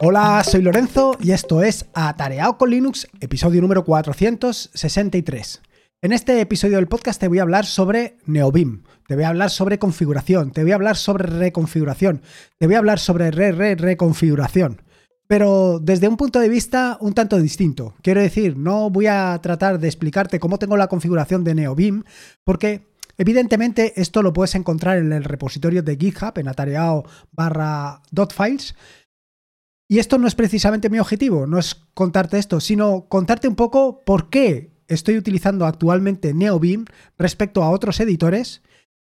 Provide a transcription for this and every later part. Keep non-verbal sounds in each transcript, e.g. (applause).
Hola, soy Lorenzo y esto es Atareado con Linux, episodio número 463. En este episodio del podcast te voy a hablar sobre Neobim, te voy a hablar sobre configuración, te voy a hablar sobre reconfiguración, te voy a hablar sobre re-re-reconfiguración. Pero desde un punto de vista un tanto distinto. Quiero decir, no voy a tratar de explicarte cómo tengo la configuración de Neobim, porque evidentemente esto lo puedes encontrar en el repositorio de GitHub, en atareado barra .files, y esto no es precisamente mi objetivo, no es contarte esto, sino contarte un poco por qué estoy utilizando actualmente NeoBeam respecto a otros editores,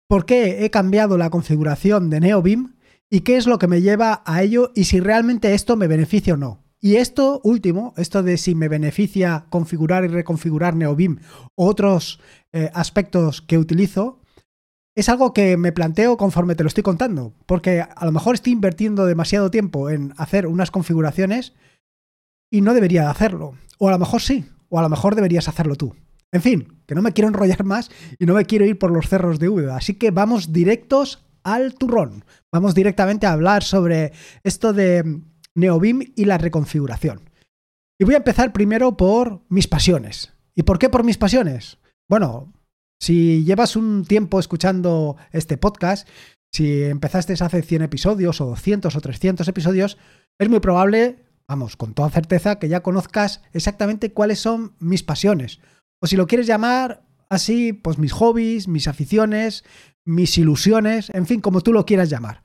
por qué he cambiado la configuración de NeoBeam y qué es lo que me lleva a ello y si realmente esto me beneficia o no. Y esto último, esto de si me beneficia configurar y reconfigurar NeoBeam u otros eh, aspectos que utilizo, es algo que me planteo conforme te lo estoy contando, porque a lo mejor estoy invirtiendo demasiado tiempo en hacer unas configuraciones y no debería de hacerlo. O a lo mejor sí, o a lo mejor deberías hacerlo tú. En fin, que no me quiero enrollar más y no me quiero ir por los cerros de Úbeda, así que vamos directos al turrón. Vamos directamente a hablar sobre esto de NeoBeam y la reconfiguración. Y voy a empezar primero por mis pasiones. ¿Y por qué por mis pasiones? Bueno, si llevas un tiempo escuchando este podcast, si empezaste hace 100 episodios o 200 o 300 episodios, es muy probable, vamos, con toda certeza, que ya conozcas exactamente cuáles son mis pasiones. O si lo quieres llamar así, pues mis hobbies, mis aficiones, mis ilusiones, en fin, como tú lo quieras llamar.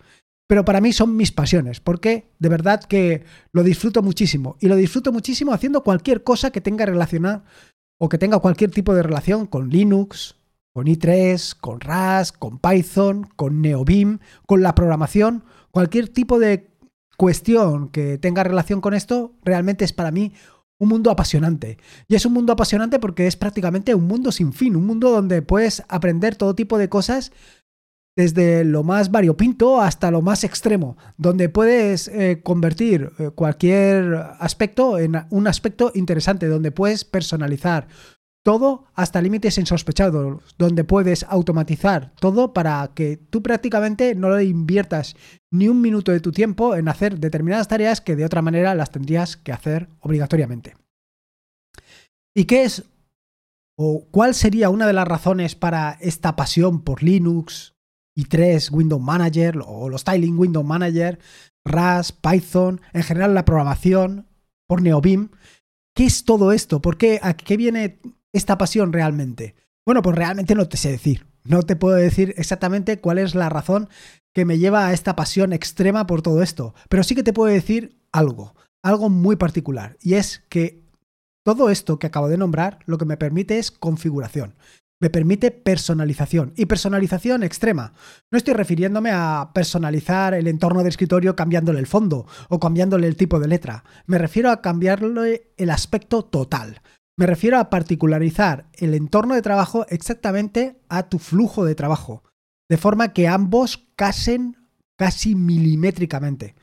Pero para mí son mis pasiones, porque de verdad que lo disfruto muchísimo. Y lo disfruto muchísimo haciendo cualquier cosa que tenga relacionar o que tenga cualquier tipo de relación con Linux, con i3, con RAS, con Python, con NeoBeam, con la programación, cualquier tipo de cuestión que tenga relación con esto, realmente es para mí un mundo apasionante. Y es un mundo apasionante porque es prácticamente un mundo sin fin, un mundo donde puedes aprender todo tipo de cosas desde lo más variopinto hasta lo más extremo, donde puedes eh, convertir eh, cualquier aspecto en un aspecto interesante, donde puedes personalizar, todo hasta límites insospechados, donde puedes automatizar todo para que tú prácticamente no le inviertas ni un minuto de tu tiempo en hacer determinadas tareas que de otra manera las tendrías que hacer obligatoriamente. ¿Y qué es o cuál sería una de las razones para esta pasión por Linux, i3, Windows Manager o los Styling Windows Manager, RAS, Python, en general la programación, por NeoBeam? ¿Qué es todo esto? ¿Por qué, ¿A qué viene esta pasión realmente? Bueno, pues realmente no te sé decir. No te puedo decir exactamente cuál es la razón que me lleva a esta pasión extrema por todo esto, pero sí que te puedo decir algo, algo muy particular, y es que todo esto que acabo de nombrar lo que me permite es configuración me permite personalización y personalización extrema. No estoy refiriéndome a personalizar el entorno de escritorio cambiándole el fondo o cambiándole el tipo de letra. Me refiero a cambiarle el aspecto total. Me refiero a particularizar el entorno de trabajo exactamente a tu flujo de trabajo, de forma que ambos casen casi milimétricamente.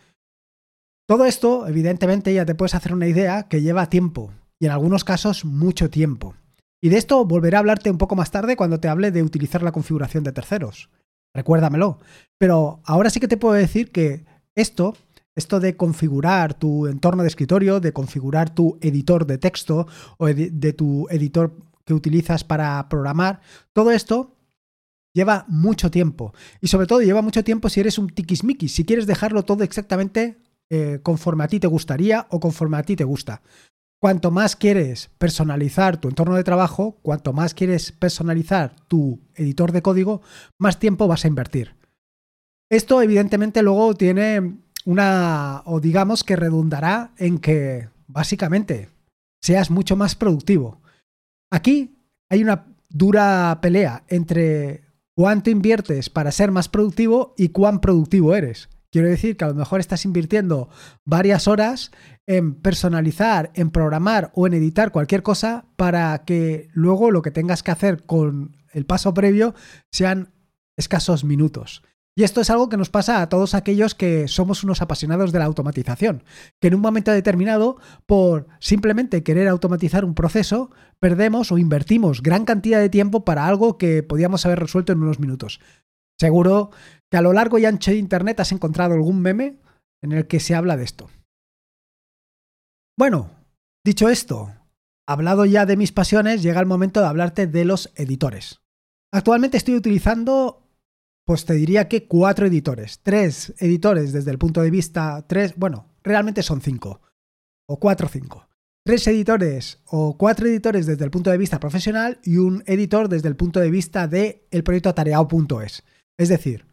Todo esto, evidentemente, ya te puedes hacer una idea que lleva tiempo, y en algunos casos mucho tiempo. Y de esto volveré a hablarte un poco más tarde cuando te hable de utilizar la configuración de terceros. Recuérdamelo. Pero ahora sí que te puedo decir que esto esto de configurar tu entorno de escritorio, de configurar tu editor de texto o de tu editor que utilizas para programar, todo esto lleva mucho tiempo. Y sobre todo lleva mucho tiempo si eres un tiquismiquis, si quieres dejarlo todo exactamente eh, conforme a ti te gustaría o conforme a ti te gusta. Cuanto más quieres personalizar tu entorno de trabajo, cuanto más quieres personalizar tu editor de código, más tiempo vas a invertir. Esto evidentemente luego tiene una, o digamos que redundará en que básicamente seas mucho más productivo. Aquí hay una dura pelea entre cuánto inviertes para ser más productivo y cuán productivo eres. Quiero decir que a lo mejor estás invirtiendo varias horas en personalizar, en programar o en editar cualquier cosa para que luego lo que tengas que hacer con el paso previo sean escasos minutos. Y esto es algo que nos pasa a todos aquellos que somos unos apasionados de la automatización, que en un momento determinado, por simplemente querer automatizar un proceso, perdemos o invertimos gran cantidad de tiempo para algo que podíamos haber resuelto en unos minutos. Seguro que a lo largo y ancho de Internet has encontrado algún meme en el que se habla de esto. Bueno, dicho esto, hablado ya de mis pasiones, llega el momento de hablarte de los editores. Actualmente estoy utilizando, pues te diría que cuatro editores. Tres editores desde el punto de vista, tres, bueno, realmente son cinco. O cuatro o cinco. Tres editores o cuatro editores desde el punto de vista profesional y un editor desde el punto de vista del el proyecto atareado.es. Es decir,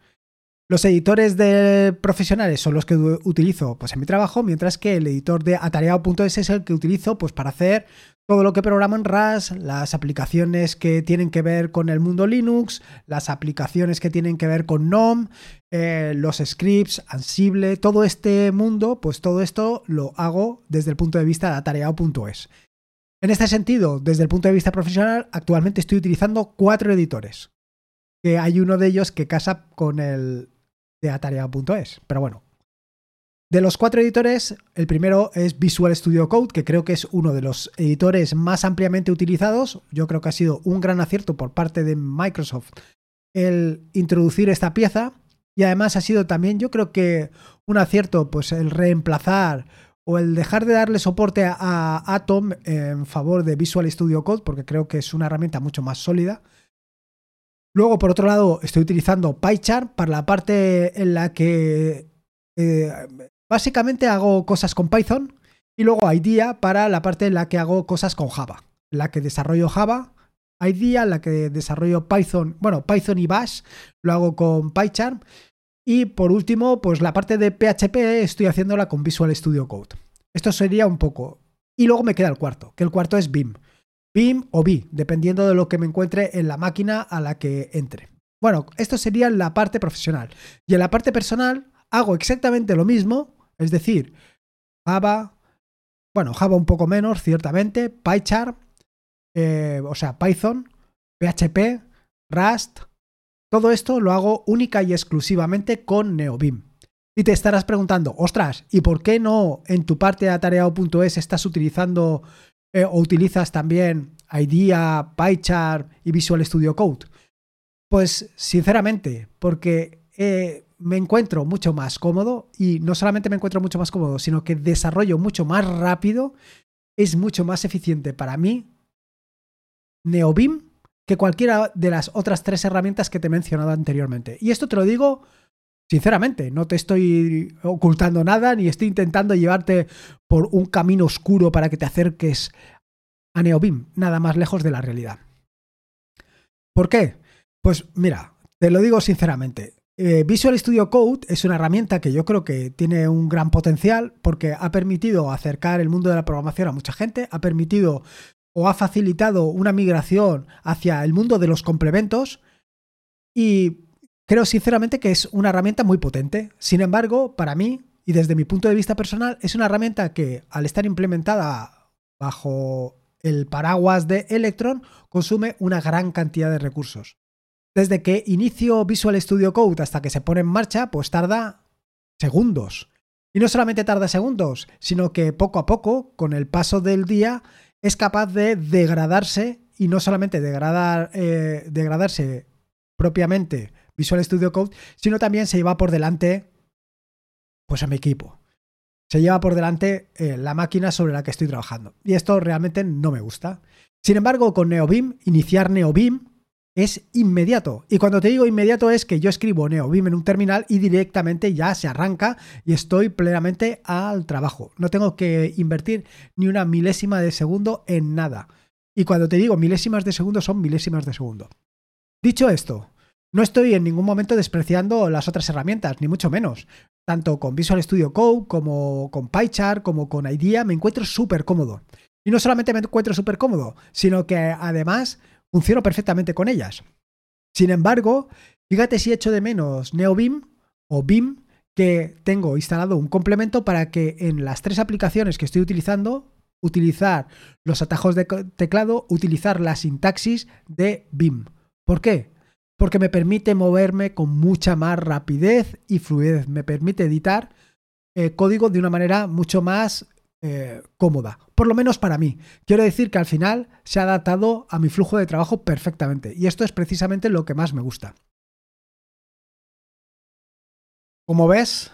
los editores de profesionales son los que utilizo pues, en mi trabajo, mientras que el editor de atareado.es es el que utilizo pues, para hacer todo lo que programo en RAS, las aplicaciones que tienen que ver con el mundo Linux, las aplicaciones que tienen que ver con GNOME, eh, los scripts, Ansible, todo este mundo, pues todo esto lo hago desde el punto de vista de atareado.es. En este sentido, desde el punto de vista profesional, actualmente estoy utilizando cuatro editores. Que hay uno de ellos que casa con el de atareado.es. Pero bueno, de los cuatro editores, el primero es Visual Studio Code, que creo que es uno de los editores más ampliamente utilizados. Yo creo que ha sido un gran acierto por parte de Microsoft el introducir esta pieza. Y además ha sido también, yo creo que un acierto, pues el reemplazar o el dejar de darle soporte a Atom en favor de Visual Studio Code, porque creo que es una herramienta mucho más sólida. Luego, por otro lado, estoy utilizando PyCharm para la parte en la que eh, Básicamente hago cosas con Python y luego IDEA para la parte en la que hago cosas con Java. La que desarrollo Java, IDEA, la que desarrollo Python, bueno, Python y Bash, lo hago con PyCharm. Y por último, pues la parte de PHP estoy haciéndola con Visual Studio Code. Esto sería un poco. Y luego me queda el cuarto, que el cuarto es BIM. BIM o BI, dependiendo de lo que me encuentre en la máquina a la que entre. Bueno, esto sería la parte profesional. Y en la parte personal hago exactamente lo mismo, es decir, Java, bueno, Java un poco menos, ciertamente, PyCharm, eh, o sea, Python, PHP, Rust, todo esto lo hago única y exclusivamente con NeoBeam. Y te estarás preguntando, ostras, ¿y por qué no en tu parte de atareado.es estás utilizando eh, o utilizas también IDEA, PyCharm y Visual Studio Code? Pues sinceramente, porque eh, me encuentro mucho más cómodo y no solamente me encuentro mucho más cómodo, sino que desarrollo mucho más rápido, es mucho más eficiente para mí NeoBeam que cualquiera de las otras tres herramientas que te he mencionado anteriormente. Y esto te lo digo sinceramente, no te estoy ocultando nada ni estoy intentando llevarte por un camino oscuro para que te acerques a NeoBeam, nada más lejos de la realidad. ¿Por qué? Pues mira, te lo digo sinceramente, eh, Visual Studio Code es una herramienta que yo creo que tiene un gran potencial porque ha permitido acercar el mundo de la programación a mucha gente, ha permitido o ha facilitado una migración hacia el mundo de los complementos y creo sinceramente que es una herramienta muy potente. Sin embargo, para mí y desde mi punto de vista personal, es una herramienta que al estar implementada bajo el paraguas de Electron consume una gran cantidad de recursos. Desde que inicio Visual Studio Code hasta que se pone en marcha, pues tarda segundos. Y no solamente tarda segundos, sino que poco a poco, con el paso del día, es capaz de degradarse y no solamente degradar, eh, degradarse propiamente Visual Studio Code, sino también se lleva por delante pues a mi equipo. Se lleva por delante eh, la máquina sobre la que estoy trabajando. Y esto realmente no me gusta. Sin embargo, con NeoBeam, iniciar NeoBeam es inmediato. Y cuando te digo inmediato es que yo escribo NeoBeam en un terminal y directamente ya se arranca y estoy plenamente al trabajo. No tengo que invertir ni una milésima de segundo en nada. Y cuando te digo milésimas de segundo son milésimas de segundo. Dicho esto, no estoy en ningún momento despreciando las otras herramientas, ni mucho menos. Tanto con Visual Studio Code como con PyChart como con IDEA me encuentro súper cómodo. Y no solamente me encuentro súper cómodo, sino que además funciono perfectamente con ellas. Sin embargo, fíjate si echo de menos NeoBeam o BIM que tengo instalado un complemento para que en las tres aplicaciones que estoy utilizando, utilizar los atajos de teclado, utilizar la sintaxis de BIM. ¿Por qué? Porque me permite moverme con mucha más rapidez y fluidez. Me permite editar eh, código de una manera mucho más eh, cómoda, por lo menos para mí. Quiero decir que al final se ha adaptado a mi flujo de trabajo perfectamente y esto es precisamente lo que más me gusta. Como ves,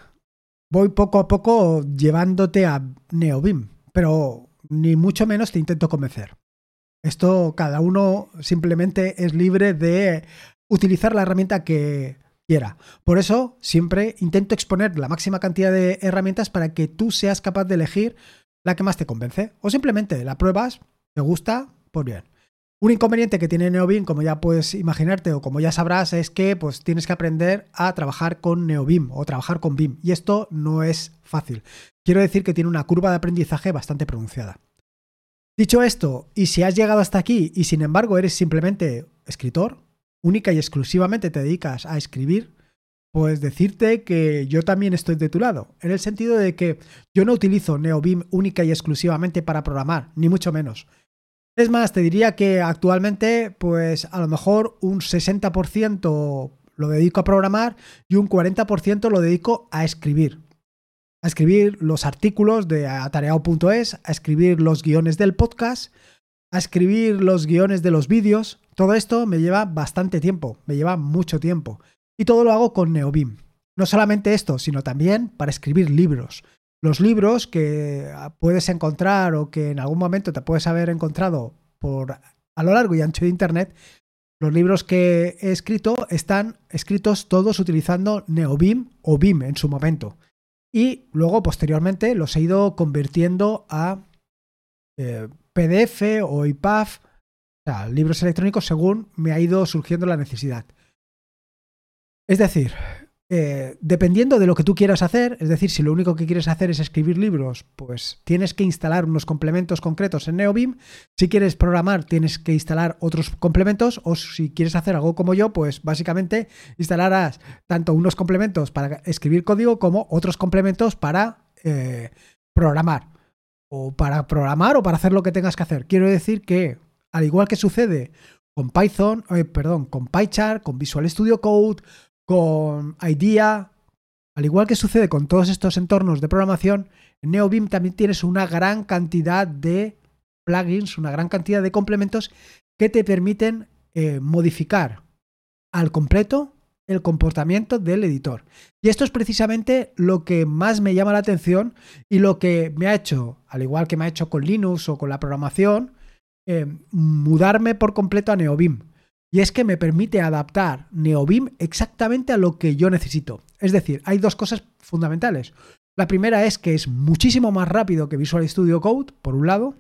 voy poco a poco llevándote a NeoBeam, pero ni mucho menos te intento convencer. Esto cada uno simplemente es libre de utilizar la herramienta que quiera. Por eso siempre intento exponer la máxima cantidad de herramientas para que tú seas capaz de elegir la que más te convence. O simplemente la pruebas, te gusta, pues bien. Un inconveniente que tiene NeoBeam, como ya puedes imaginarte o como ya sabrás, es que pues, tienes que aprender a trabajar con NeoBeam o trabajar con BIM. Y esto no es fácil. Quiero decir que tiene una curva de aprendizaje bastante pronunciada. Dicho esto, y si has llegado hasta aquí y sin embargo eres simplemente escritor, única y exclusivamente te dedicas a escribir, pues decirte que yo también estoy de tu lado, en el sentido de que yo no utilizo NeoBeam única y exclusivamente para programar, ni mucho menos. Es más, te diría que actualmente, pues a lo mejor un 60% lo dedico a programar y un 40% lo dedico a escribir. A escribir los artículos de atareado.es, a escribir los guiones del podcast, a escribir los guiones de los vídeos. Todo esto me lleva bastante tiempo, me lleva mucho tiempo. Y todo lo hago con NeoBeam. No solamente esto, sino también para escribir libros. Los libros que puedes encontrar o que en algún momento te puedes haber encontrado por a lo largo y ancho de Internet, los libros que he escrito están escritos todos utilizando NeoBeam o BIM en su momento. Y luego, posteriormente, los he ido convirtiendo a eh, PDF o IPAF, o sea, libros electrónicos según me ha ido surgiendo la necesidad. Es decir, eh, dependiendo de lo que tú quieras hacer, es decir, si lo único que quieres hacer es escribir libros, pues tienes que instalar unos complementos concretos en NeoBeam. Si quieres programar, tienes que instalar otros complementos. O si quieres hacer algo como yo, pues básicamente instalarás tanto unos complementos para escribir código como otros complementos para eh, programar o para programar o para hacer lo que tengas que hacer. Quiero decir que, al igual que sucede con Python, eh, perdón, con PyChart, con Visual Studio Code, con IDEA, al igual que sucede con todos estos entornos de programación, en también tienes una gran cantidad de plugins, una gran cantidad de complementos que te permiten eh, modificar al completo el comportamiento del editor. Y esto es precisamente lo que más me llama la atención y lo que me ha hecho, al igual que me ha hecho con Linux o con la programación, eh, mudarme por completo a NeoBeam. Y es que me permite adaptar NeoBeam exactamente a lo que yo necesito. Es decir, hay dos cosas fundamentales. La primera es que es muchísimo más rápido que Visual Studio Code, por un lado,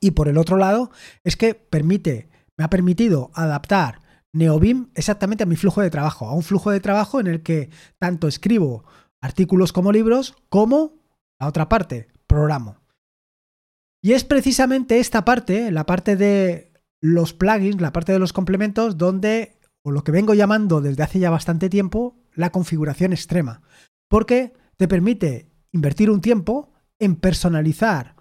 y por el otro lado es que permite, me ha permitido adaptar NeoBeam exactamente a mi flujo de trabajo, a un flujo de trabajo en el que tanto escribo artículos como libros, como la otra parte, programo. Y es precisamente esta parte, la parte de los plugins, la parte de los complementos, donde, o lo que vengo llamando desde hace ya bastante tiempo, la configuración extrema. Porque te permite invertir un tiempo en personalizar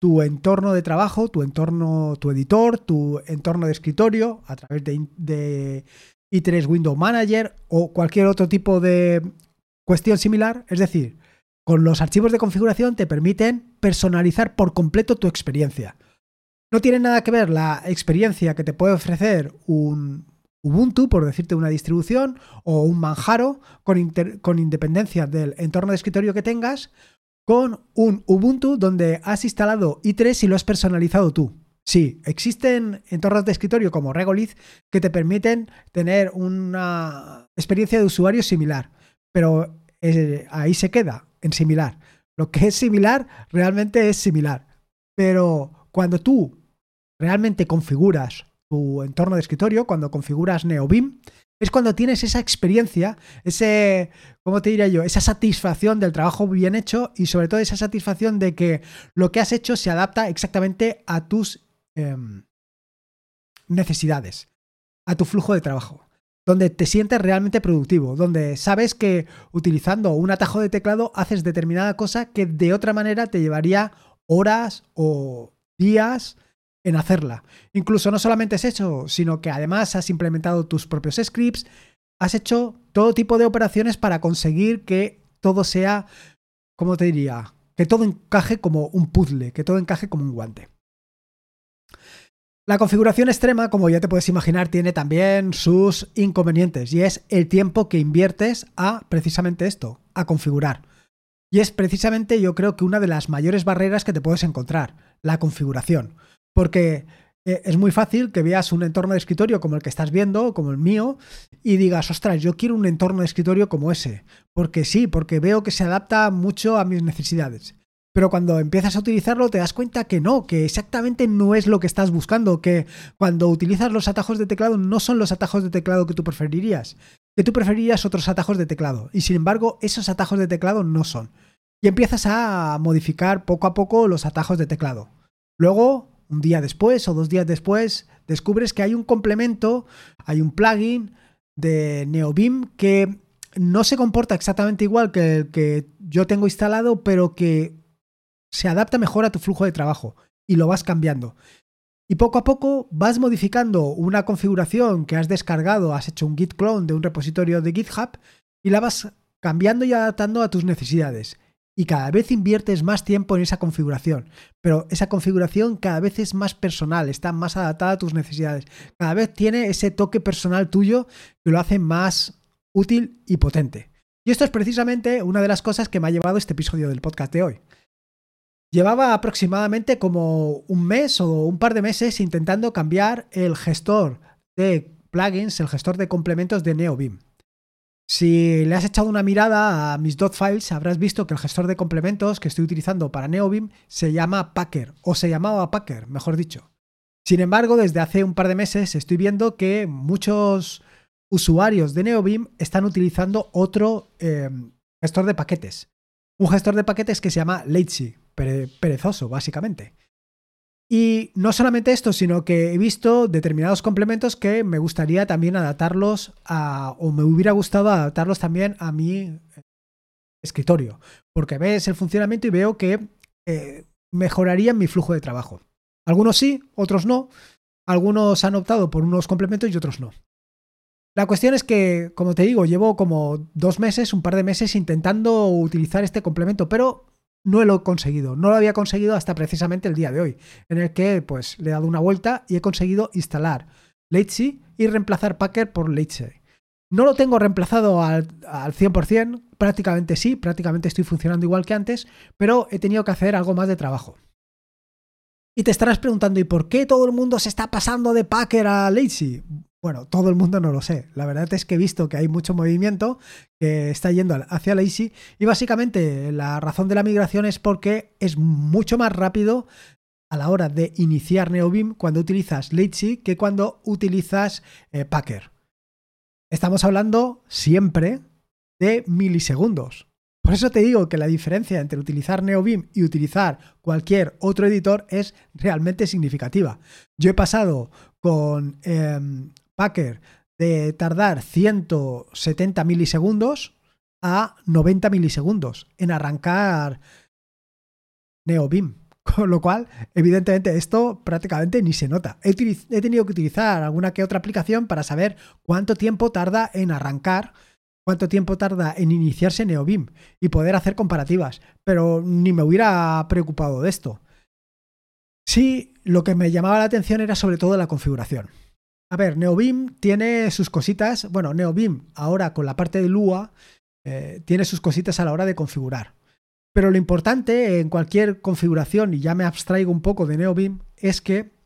tu entorno de trabajo, tu entorno, tu editor, tu entorno de escritorio a través de, de i3 Window Manager o cualquier otro tipo de cuestión similar. Es decir, con los archivos de configuración te permiten personalizar por completo tu experiencia. No tiene nada que ver la experiencia que te puede ofrecer un Ubuntu, por decirte una distribución, o un Manjaro, con, independencia del entorno de escritorio que tengas, con un Ubuntu donde has instalado i3 y lo has personalizado tú. Sí, existen entornos de escritorio como Regolith que te permiten tener una experiencia de usuario similar, pero eh, ahí se queda, en similar. Lo que es similar realmente es similar. Pero cuando tú realmente configuras tu entorno de escritorio, cuando configuras NeoBeam, es cuando tienes esa experiencia, ese, ¿cómo te diría yo? Esa satisfacción del trabajo bien hecho y sobre todo esa satisfacción de que lo que has hecho se adapta exactamente a tus em, necesidades, a tu flujo de trabajo donde te sientes realmente productivo, donde sabes que utilizando un atajo de teclado haces determinada cosa que de otra manera te llevaría horas o días en hacerla. Incluso no solamente es eso, sino que además has implementado tus propios scripts, has hecho todo tipo de operaciones para conseguir que todo sea, ¿cómo te diría? Que todo encaje como un puzzle, que todo encaje como un guante. La configuración extrema, como ya te puedes imaginar, tiene también sus inconvenientes y es el tiempo que inviertes a precisamente esto, a configurar. Y es precisamente yo creo que una de las mayores barreras que te puedes encontrar, la configuración. Porque eh, es muy fácil que veas un entorno de escritorio como el que estás viendo, como el mío, y digas, ostras, yo quiero un entorno de escritorio como ese. Porque sí, porque veo que se adapta mucho a mis necesidades. Pero cuando empiezas a utilizarlo te das cuenta que no, que exactamente no es lo que estás buscando, que cuando utilizas los atajos de teclado no son los atajos de teclado que tú preferirías, que tú preferirías otros atajos de teclado. Y sin embargo, esos atajos de teclado no son. Y empiezas a modificar poco a poco los atajos de teclado. Luego, un día después o dos días después, descubres que hay un complemento, hay un plugin de NeoBeam que no se comporta exactamente igual que el que yo tengo instalado, pero que se adapta mejor a tu flujo de trabajo y lo vas cambiando. Y poco a poco vas modificando una configuración que has descargado, has hecho un git clone de un repositorio de GitHub y la vas cambiando y adaptando a tus necesidades. Y cada vez inviertes más tiempo en esa configuración, pero esa configuración cada vez es más personal, está más adaptada a tus necesidades. Cada vez tiene ese toque personal tuyo que lo hace más útil y potente. Y esto es precisamente una de las cosas que me ha llevado este episodio del podcast de hoy. Llevaba aproximadamente como un mes o un par de meses intentando cambiar el gestor de plugins, el gestor de complementos de NeoBeam. Si le has echado una mirada a mis files, habrás visto que el gestor de complementos que estoy utilizando para NeoBeam se llama Packer, o se llamaba Packer, mejor dicho. Sin embargo, desde hace un par de meses estoy viendo que muchos usuarios de NeoBeam están utilizando otro eh, gestor de paquetes. Un gestor de paquetes que se llama Perezoso, básicamente. Y no solamente esto, sino que he visto determinados complementos que me gustaría también adaptarlos a, o me hubiera gustado adaptarlos también a mi escritorio, porque ves el funcionamiento y veo que eh, mejorarían mi flujo de trabajo. Algunos sí, otros no. Algunos han optado por unos complementos y otros no. La cuestión es que, como te digo, llevo como dos meses, un par de meses intentando utilizar este complemento, pero no lo he conseguido. No lo había conseguido hasta precisamente el día de hoy, en el que pues le he dado una vuelta y he conseguido instalar Lazy y reemplazar Packer por Lazy. No lo tengo reemplazado al, al 100%, prácticamente sí, prácticamente estoy funcionando igual que antes, pero he tenido que hacer algo más de trabajo. Y te estarás preguntando, ¿y por qué todo el mundo se está pasando de Packer a Lazy? Bueno, todo el mundo no lo sé. La verdad es que he visto que hay mucho movimiento que está yendo hacia Lazy y básicamente la razón de la migración es porque es mucho más rápido a la hora de iniciar NeoBeam cuando utilizas Lazy que cuando utilizas eh, Packer. Estamos hablando siempre de milisegundos. Por eso te digo que la diferencia entre utilizar NeoBeam y utilizar cualquier otro editor es realmente significativa. Yo he pasado con em, Packer de tardar 170 milisegundos a 90 milisegundos en arrancar NeoBeam. (laughs) Con lo cual, evidentemente, esto prácticamente ni se nota. He, tenido que utilizar alguna que otra aplicación para saber cuánto tiempo tarda en arrancar, cuánto tiempo tarda en iniciarse NeoBeam y poder hacer comparativas. Pero ni me hubiera preocupado de esto. Sí, lo que me llamaba la atención era sobre todo la configuración. A ver, NeoBeam tiene sus cositas. Bueno, NeoBeam ahora con la parte de Lua eh, tiene sus cositas a la hora de configurar. Pero lo importante en cualquier configuración, y ya me abstraigo un poco de NeoBeam, es que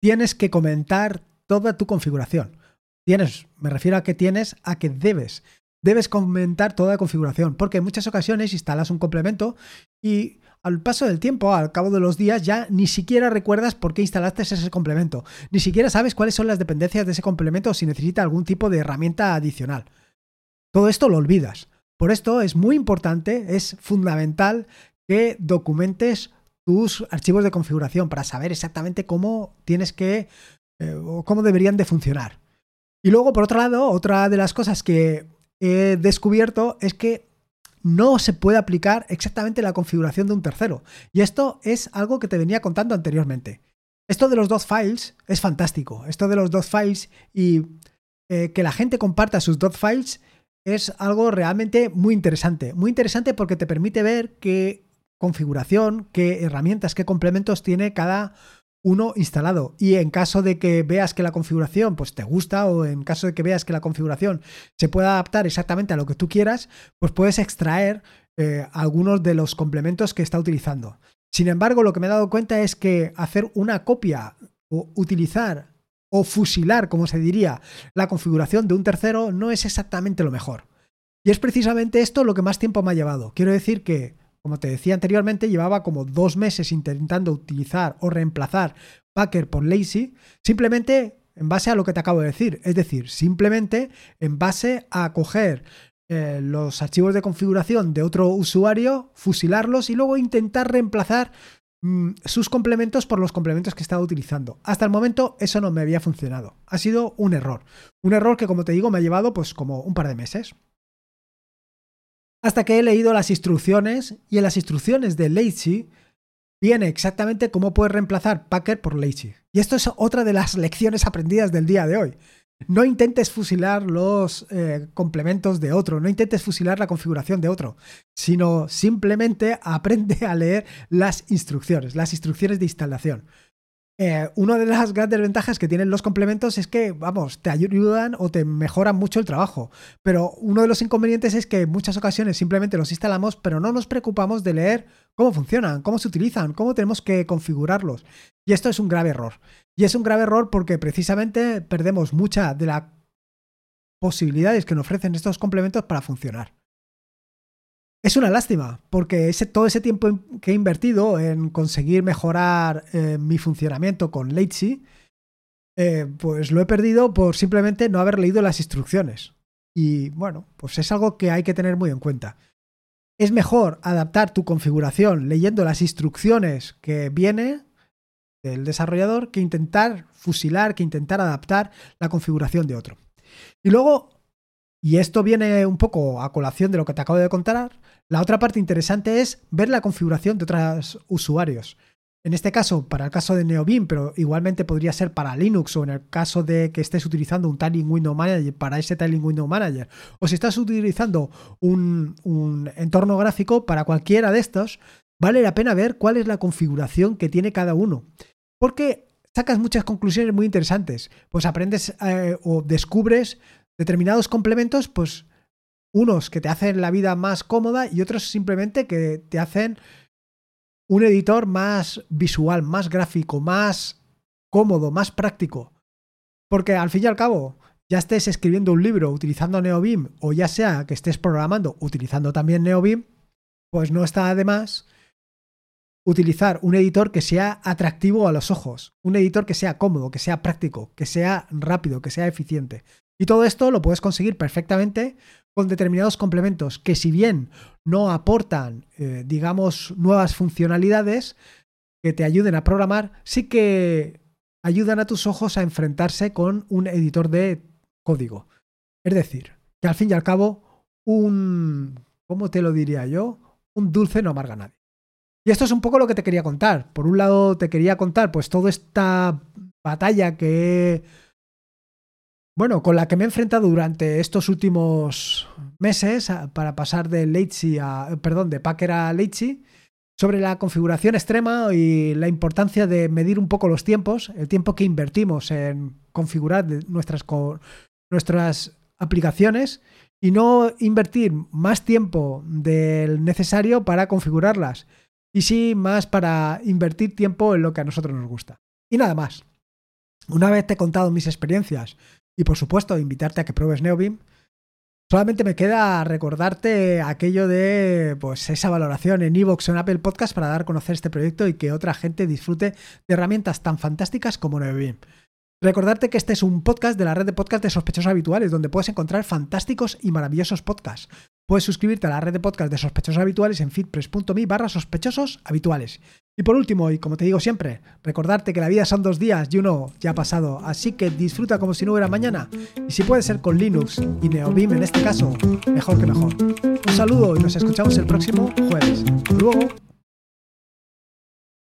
tienes que comentar toda tu configuración. Tienes, me refiero a que tienes, a que debes. Debes comentar toda la configuración, porque en muchas ocasiones instalas un complemento y al paso del tiempo, al cabo de los días, ya ni siquiera recuerdas por qué instalaste ese complemento. Ni siquiera sabes cuáles son las dependencias de ese complemento o si necesita algún tipo de herramienta adicional. Todo esto lo olvidas. Por esto es muy importante, es fundamental que documentes tus archivos de configuración para saber exactamente cómo tienes que eh, o cómo deberían de funcionar. Y luego, por otro lado, otra de las cosas que he descubierto es que no se puede aplicar exactamente la configuración de un tercero. Y esto es algo que te venía contando anteriormente. Esto de los dos files es fantástico. Esto de los dos files y eh, que la gente comparta sus dot files es algo realmente muy interesante. Muy interesante porque te permite ver qué configuración, qué herramientas, qué complementos tiene cada uno instalado. Y en caso de que veas que la configuración pues, te gusta o en caso de que veas que la configuración se pueda adaptar exactamente a lo que tú quieras, pues puedes extraer eh, algunos de los complementos que está utilizando. Sin embargo, lo que me he dado cuenta es que hacer una copia o utilizar o fusilar, como se diría, la configuración de un tercero no es exactamente lo mejor. Y es precisamente esto lo que más tiempo me ha llevado. Quiero decir que como te decía anteriormente, llevaba como dos meses intentando utilizar o reemplazar Packer por Lazy, simplemente en base a lo que te acabo de decir. Es decir, simplemente en base a coger eh, los archivos de configuración de otro usuario, fusilarlos y luego intentar reemplazar mm, sus complementos por los complementos que estaba utilizando. Hasta el momento eso no me había funcionado. Ha sido un error. Un error que, como te digo, me ha llevado pues como un par de meses hasta que he leído las instrucciones y en las instrucciones de Lazy viene exactamente cómo puedes reemplazar Packer por Lazy. Y esto es otra de las (laughs) lecciones aprendidas del día de hoy. No intentes fusilar los eh, complementos de otro, no intentes fusilar la configuración de otro, sino simplemente (laughs) aprende a leer las instrucciones, las instrucciones de instalación. Eh, una de las grandes ventajas que tienen los complementos es que, vamos, te ayudan o te mejoran mucho el trabajo. Pero uno de los inconvenientes es que en muchas ocasiones simplemente los instalamos, pero no nos preocupamos de leer cómo funcionan, cómo se utilizan, cómo tenemos que configurarlos. Y esto es un grave error. Y es un grave error porque precisamente perdemos muchas de las posibilidades que nos ofrecen estos complementos para funcionar. Es una lástima, porque ese, todo ese tiempo que he invertido en conseguir mejorar eh, mi funcionamiento con Lazy, eh, pues lo he perdido por simplemente no haber leído las instrucciones. Y bueno, pues es algo que hay que tener muy en cuenta. Es mejor adaptar tu configuración leyendo las instrucciones que viene del desarrollador que intentar fusilar, que intentar adaptar la configuración de otro. Y luego, y esto viene un poco a colación de lo que te acabo de contar, la otra parte interesante es ver la configuración de otros usuarios. En este caso, para el caso de NeoBeam, pero igualmente podría ser para Linux o en el caso de que estés utilizando un Tiling Window Manager para ese Tiling Window Manager, o si estás utilizando un, entorno gráfico para cualquiera de estos, vale la pena ver cuál es la configuración que tiene cada uno. Porque sacas muchas conclusiones muy interesantes. Pues aprendes eh, o descubres determinados complementos, pues unos que te hacen la vida más cómoda y otros simplemente que te hacen un editor más visual, más gráfico, más cómodo, más práctico. Porque al fin y al cabo, ya estés escribiendo un libro utilizando NeoBeam o ya sea que estés programando utilizando también NeoBeam, pues no está además utilizar un editor que sea atractivo a los ojos, un editor que sea cómodo, que sea práctico, que sea rápido, que sea eficiente. Y todo esto lo puedes conseguir perfectamente con determinados complementos que si bien no aportan, eh, digamos, nuevas funcionalidades que te ayuden a programar, sí que ayudan a tus ojos a enfrentarse con un editor de código. Es decir, que al fin y al cabo, un, ¿cómo te lo diría yo? Un dulce no amarga a nadie. Y esto es un poco lo que te quería contar. Por un lado, te quería contar pues toda esta batalla que he bueno, con la que me he enfrentado durante estos últimos meses para pasar de Leitzi a, perdón, de Packer a Leitzi, sobre la configuración extrema y la importancia de medir un poco los tiempos, el tiempo que invertimos en configurar nuestras, nuestras aplicaciones y no invertir más tiempo del necesario para configurarlas y sí más para invertir tiempo en lo que a nosotros nos gusta. Y nada más. Una vez te he contado mis experiencias y por supuesto invitarte a que pruebes NeoBeam. Solamente me queda recordarte aquello de pues esa valoración en Evox o en Apple Podcast para dar a conocer este proyecto y que otra gente disfrute de herramientas tan fantásticas como NeoBeam. Recordarte que este es un podcast de la red de podcast de sospechosos habituales, donde puedes encontrar fantásticos y maravillosos podcasts. Puedes suscribirte a la red de podcast de sospechosos habituales en feedpress.me barra sospechosos habituales. Y por último, y como te digo siempre, recordarte que la vida son dos días y uno ya ha pasado, así que disfruta como si no hubiera mañana. Y si puede ser con Linux y NeoBeam en este caso, mejor que mejor. Un saludo y nos escuchamos el próximo jueves. luego.